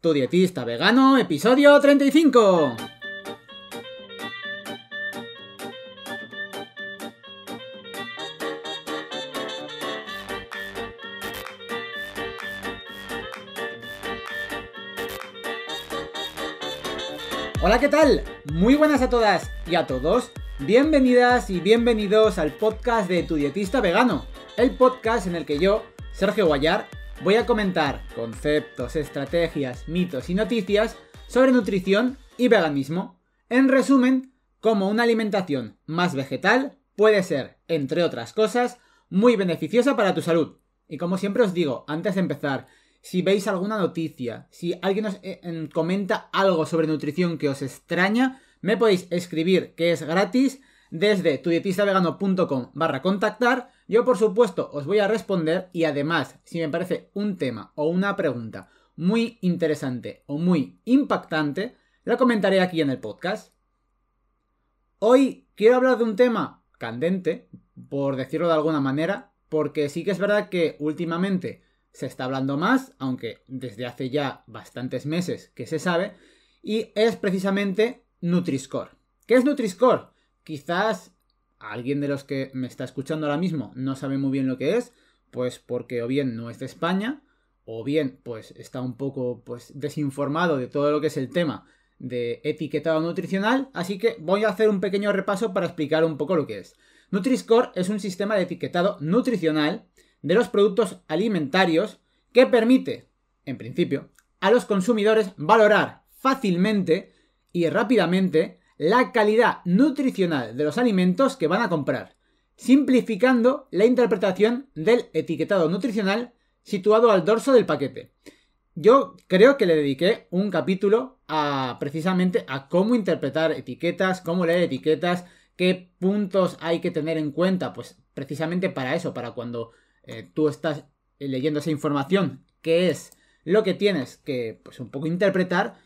Tu dietista vegano, episodio 35. Hola, ¿qué tal? Muy buenas a todas y a todos. Bienvenidas y bienvenidos al podcast de Tu dietista vegano, el podcast en el que yo, Sergio Guayar, voy a comentar conceptos, estrategias, mitos y noticias sobre nutrición y veganismo. En resumen, cómo una alimentación más vegetal puede ser, entre otras cosas, muy beneficiosa para tu salud. Y como siempre os digo, antes de empezar, si veis alguna noticia, si alguien os eh, comenta algo sobre nutrición que os extraña, me podéis escribir que es gratis desde tudietistavegano.com barra contactar. Yo por supuesto os voy a responder y además si me parece un tema o una pregunta muy interesante o muy impactante, la comentaré aquí en el podcast. Hoy quiero hablar de un tema candente, por decirlo de alguna manera, porque sí que es verdad que últimamente se está hablando más, aunque desde hace ya bastantes meses que se sabe, y es precisamente Nutri-Score. ¿Qué es Nutri-Score? Quizás alguien de los que me está escuchando ahora mismo no sabe muy bien lo que es, pues porque o bien no es de España, o bien pues está un poco pues desinformado de todo lo que es el tema de etiquetado nutricional, así que voy a hacer un pequeño repaso para explicar un poco lo que es. Nutri-Score es un sistema de etiquetado nutricional de los productos alimentarios que permite, en principio, a los consumidores valorar fácilmente y rápidamente la calidad nutricional de los alimentos que van a comprar, simplificando la interpretación del etiquetado nutricional situado al dorso del paquete. Yo creo que le dediqué un capítulo a precisamente a cómo interpretar etiquetas, cómo leer etiquetas, qué puntos hay que tener en cuenta, pues precisamente para eso, para cuando eh, tú estás leyendo esa información, qué es lo que tienes que, pues, un poco interpretar.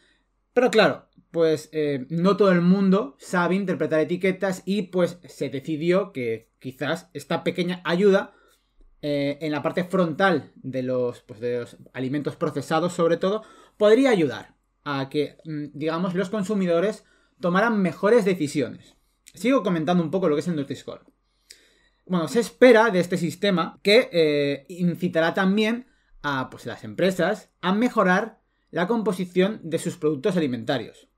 Pero claro, pues eh, no todo el mundo sabe interpretar etiquetas y pues se decidió que quizás esta pequeña ayuda eh, en la parte frontal de los, pues, de los alimentos procesados sobre todo podría ayudar a que, mm, digamos, los consumidores tomaran mejores decisiones. Sigo comentando un poco lo que es el Nutri-Score. Bueno, se espera de este sistema que eh, incitará también a pues, las empresas a mejorar la composición de sus productos alimentarios.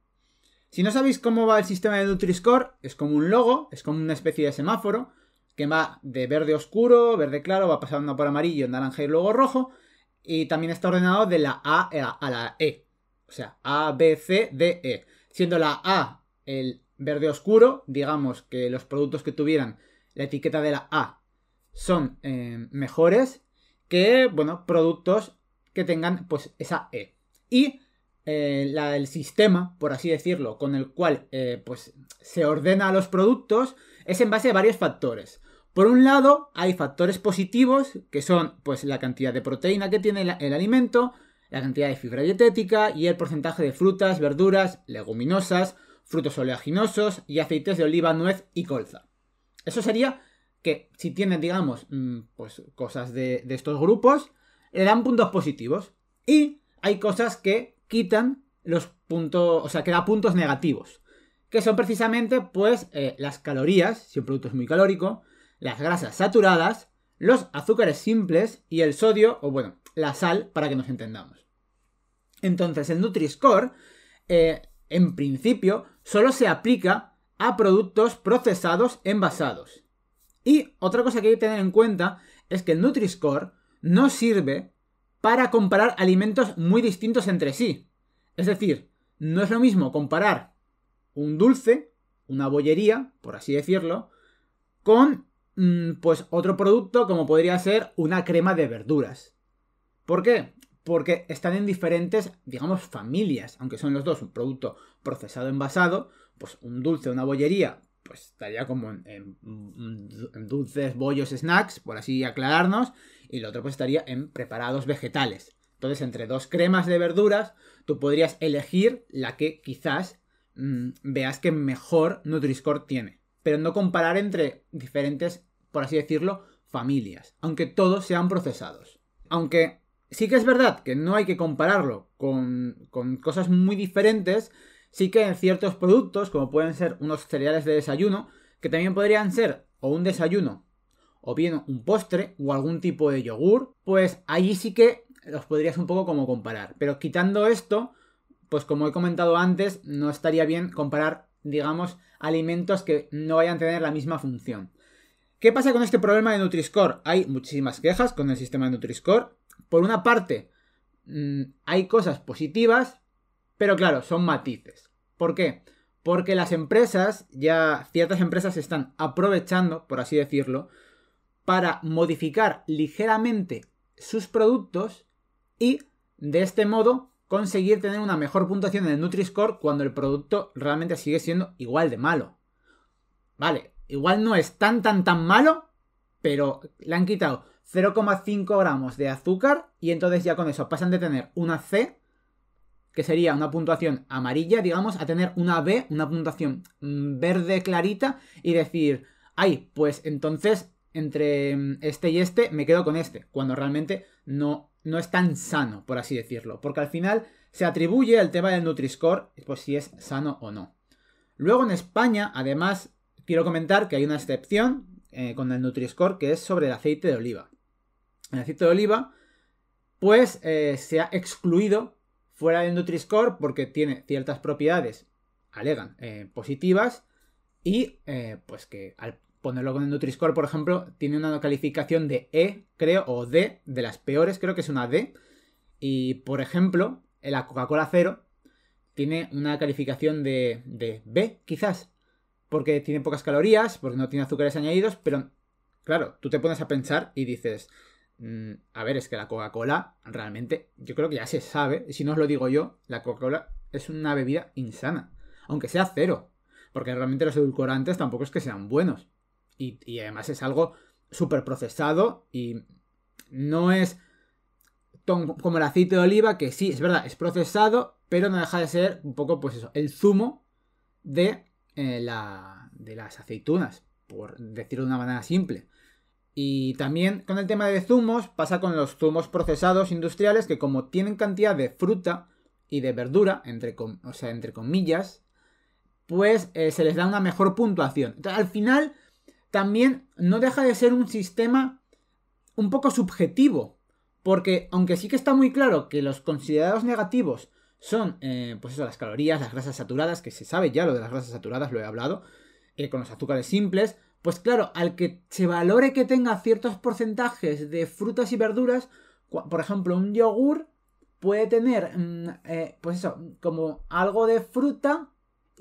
Si no sabéis cómo va el sistema de Nutri-Score, es como un logo, es como una especie de semáforo que va de verde oscuro, verde claro, va pasando por amarillo, naranja y luego rojo, y también está ordenado de la A a la E. O sea, A, B, C, D, E. Siendo la A el verde oscuro, digamos que los productos que tuvieran la etiqueta de la A son eh, mejores que, bueno, productos que tengan pues esa E. Y eh, el sistema, por así decirlo, con el cual eh, pues se ordena a los productos es en base a varios factores. Por un lado, hay factores positivos, que son pues la cantidad de proteína que tiene el alimento, la cantidad de fibra dietética y el porcentaje de frutas, verduras, leguminosas, frutos oleaginosos y aceites de oliva, nuez y colza. Eso sería que si tienen, digamos, mm, pues cosas de, estos grupos, le dan puntos positivos. Y hay cosas que quitan los puntos, o sea, que da puntos negativos. Que son precisamente, pues, eh, las calorías, si un producto es muy calórico, las grasas saturadas, los azúcares simples y el sodio, o bueno, la sal, para que nos entendamos. Entonces, el Nutri-Score, eh, en principio, solo se aplica a productos procesados envasados. Y otra cosa que hay que tener en cuenta es que el Nutri-Score no sirve para comparar alimentos muy distintos entre sí. Es decir, no es lo mismo comparar un dulce, una bollería, por así decirlo, con mm, pues otro producto como podría ser una crema de verduras. ¿Por qué? Porque están en diferentes, digamos, familias, aunque son los dos un producto procesado envasado, pues un dulce, una bollería, pues estaría como en, dulces, bollos, snacks, por así aclararnos, y lo otro pues estaría en preparados vegetales. Entonces, entre dos cremas de verduras, tú podrías elegir la que quizás mm, veas que mejor Nutri-Score tiene. Pero no comparar entre diferentes, por así decirlo, familias, aunque todos sean procesados. Aunque Sí que es verdad que no hay que compararlo con, con cosas muy diferentes, sí que en ciertos productos, como pueden ser unos cereales de desayuno, que también podrían ser o un desayuno o bien un postre o algún tipo de yogur, pues allí sí que los podrías un poco como comparar. Pero quitando esto, pues como he comentado antes, no estaría bien comparar, digamos, alimentos que no vayan a tener la misma función. ¿Qué pasa con este problema de Nutri-Score? Hay muchísimas quejas con el sistema de Nutri-Score. Por una parte, mm, hay cosas positivas, pero claro, son matices. ¿Por qué? Porque las empresas, ya ciertas empresas están aprovechando, por así decirlo, para modificar ligeramente sus productos y de este modo conseguir tener una mejor puntuación en el Nutri-Score cuando el producto realmente sigue siendo igual de malo. Vale, igual no es tan tan tan malo, pero le han quitado 0,5 gramos de azúcar y entonces ya con eso pasan de tener una C, que sería una puntuación amarilla, digamos, a tener una B, una puntuación mm, verde clarita y decir, ay, pues entonces entre mm, este y este me quedo con este, cuando realmente no, no es tan sano, por así decirlo, porque al final se atribuye el tema del Nutri-Score, pues si es sano o no. Luego en España, además, quiero comentar que hay una excepción eh, con el Nutri-Score que es sobre el aceite de oliva. El aceite de oliva, pues eh, se ha excluido fuera del Nutri-Score porque tiene ciertas propiedades, alegan, eh, positivas y pues que al ponerlo con el Nutri-Score, por ejemplo, tiene una calificación de E, creo, o D, de las peores, creo que es una D. Y, por ejemplo, la Coca-Cola Cero tiene una calificación de, de B, quizás porque tiene pocas calorías, porque no tiene azúcares añadidos, pero claro, tú te pones a pensar y dices, mm, a ver, es que la Coca-Cola realmente, yo creo que ya se sabe, si no os lo digo yo, la Coca-Cola es una bebida insana, aunque sea cero, porque realmente los edulcorantes tampoco es que sean buenos. Y, además es algo súper procesado y no es como el aceite de oliva, que sí, es verdad, es procesado, pero no deja de ser un poco, pues eso, el zumo de eh, la, de las aceitunas, por decirlo de una manera simple. Y también con el tema de zumos pasa con los zumos procesados industriales que como tienen cantidad de fruta y de verdura, entre, o sea, entre comillas, pues eh, se les da una mejor puntuación. Entonces, al final, también no deja de ser un sistema un poco subjetivo. Porque aunque sí que está muy claro que los considerados negativos son, eh, pues eso, las calorías, las grasas saturadas, que se sabe ya lo de las grasas saturadas, lo he hablado, eh, con los azúcares simples, pues claro, al que se valore que tenga ciertos porcentajes de frutas y verduras, por ejemplo, un yogur puede tener, mm, eh, pues eso, como algo de fruta,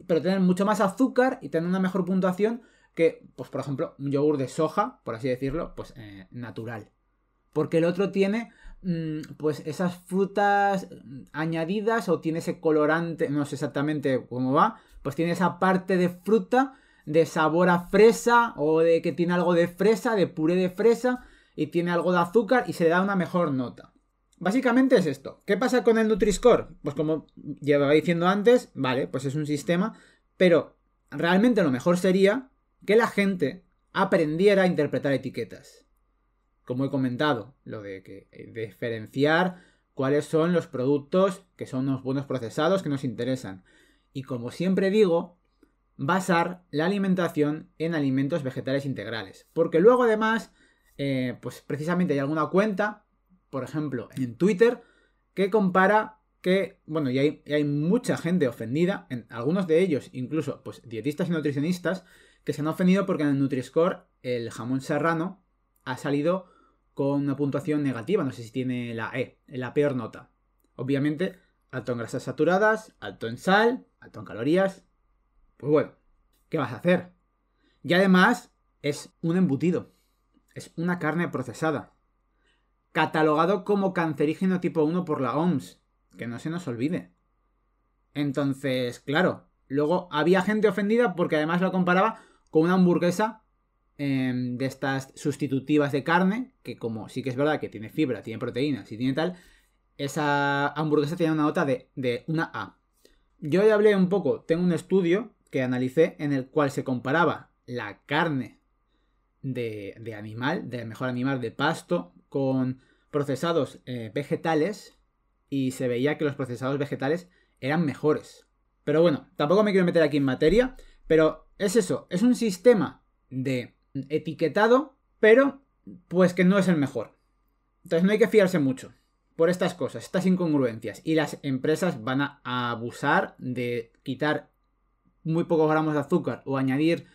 pero tener mucho más azúcar y tener una mejor puntuación que, pues por ejemplo, un yogur de soja, por así decirlo, pues natural. Porque el otro tiene Mm, pues esas frutas añadidas o tiene ese colorante, no sé exactamente cómo va, pues tiene esa parte de fruta de sabor a fresa o de que tiene algo de fresa, de puré de fresa y tiene algo de azúcar y se da una mejor nota. Básicamente es esto. ¿Qué pasa con el Nutri-Score? Pues como llevaba diciendo antes, vale, pues es un sistema, pero realmente lo mejor sería que la gente aprendiera a interpretar etiquetas como he comentado, lo de que eh, diferenciar cuáles son los productos que son los buenos procesados que nos interesan. Y como siempre digo, basar la alimentación en alimentos vegetales integrales. Porque luego además, eh, pues precisamente hay alguna cuenta, por ejemplo, en Twitter, que compara que, bueno, y hay, y hay mucha gente ofendida, en algunos de ellos, incluso, pues dietistas y nutricionistas, que se han ofendido porque en el Nutri-Score el jamón serrano ha salido con una puntuación negativa, no sé si tiene la E, la peor nota. Obviamente, alto en grasas saturadas, alto en sal, alto en calorías. Pues bueno, ¿qué vas a hacer? Y además es un embutido, es una carne procesada, catalogado como cancerígeno tipo 1 por la OMS, que no se nos olvide. Entonces, claro, luego había gente ofendida porque además lo comparaba con una hamburguesa Em, de estas sustitutivas de carne, que como sí que es verdad que tiene fibra, tiene proteínas y tiene tal, esa hamburguesa tiene una nota de, de una A. Yo ya hablé un poco, tengo un estudio que analicé en el cual se comparaba la carne de, animal, del mejor animal de pasto, con procesados eh, vegetales y se veía que los procesados vegetales eran mejores. Pero bueno, tampoco me quiero meter aquí en materia, pero es eso, es un sistema de etiquetado, pero pues que no es el mejor. Entonces no hay que fiarse mucho por estas cosas, estas incongruencias. Y las empresas van a abusar de quitar muy pocos gramos de azúcar o añadir,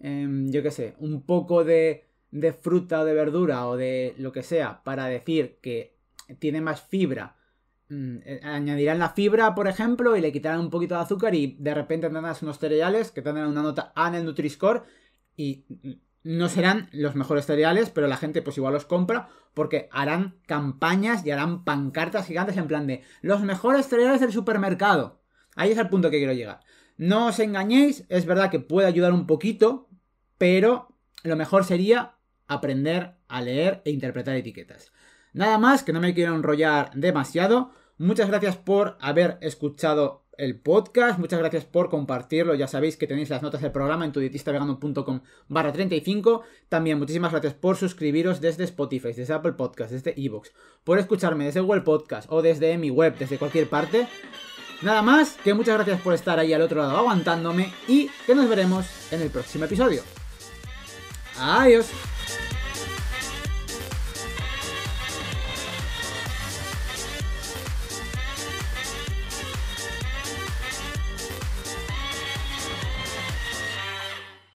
em, yo qué sé, un poco de, de fruta o de verdura o de lo que sea para decir que tiene más fibra Mm, eh, añadirán la fibra, por ejemplo, y le quitarán un poquito de azúcar y de repente tendrás unos cereales que tendrán una nota A en el Nutri-Score y no serán los mejores cereales, pero la gente pues igual los compra porque harán campañas y harán pancartas gigantes en plan de los mejores cereales del supermercado. Ahí es el punto que quiero llegar. No os engañéis, es verdad que puede ayudar un poquito, pero lo mejor sería aprender a leer e interpretar etiquetas. Nada más, que no me quiero enrollar demasiado. Muchas gracias por haber escuchado el podcast, muchas gracias por compartirlo, ya sabéis que tenéis las notas del programa en tudietistavegano.com barra 35, también muchísimas gracias por suscribiros desde Spotify, desde Apple Podcast, desde Evox, por escucharme desde Google Podcast o desde mi web, desde cualquier parte. Nada más, que muchas gracias por estar ahí al otro lado aguantándome y que nos veremos en el próximo episodio. Adiós.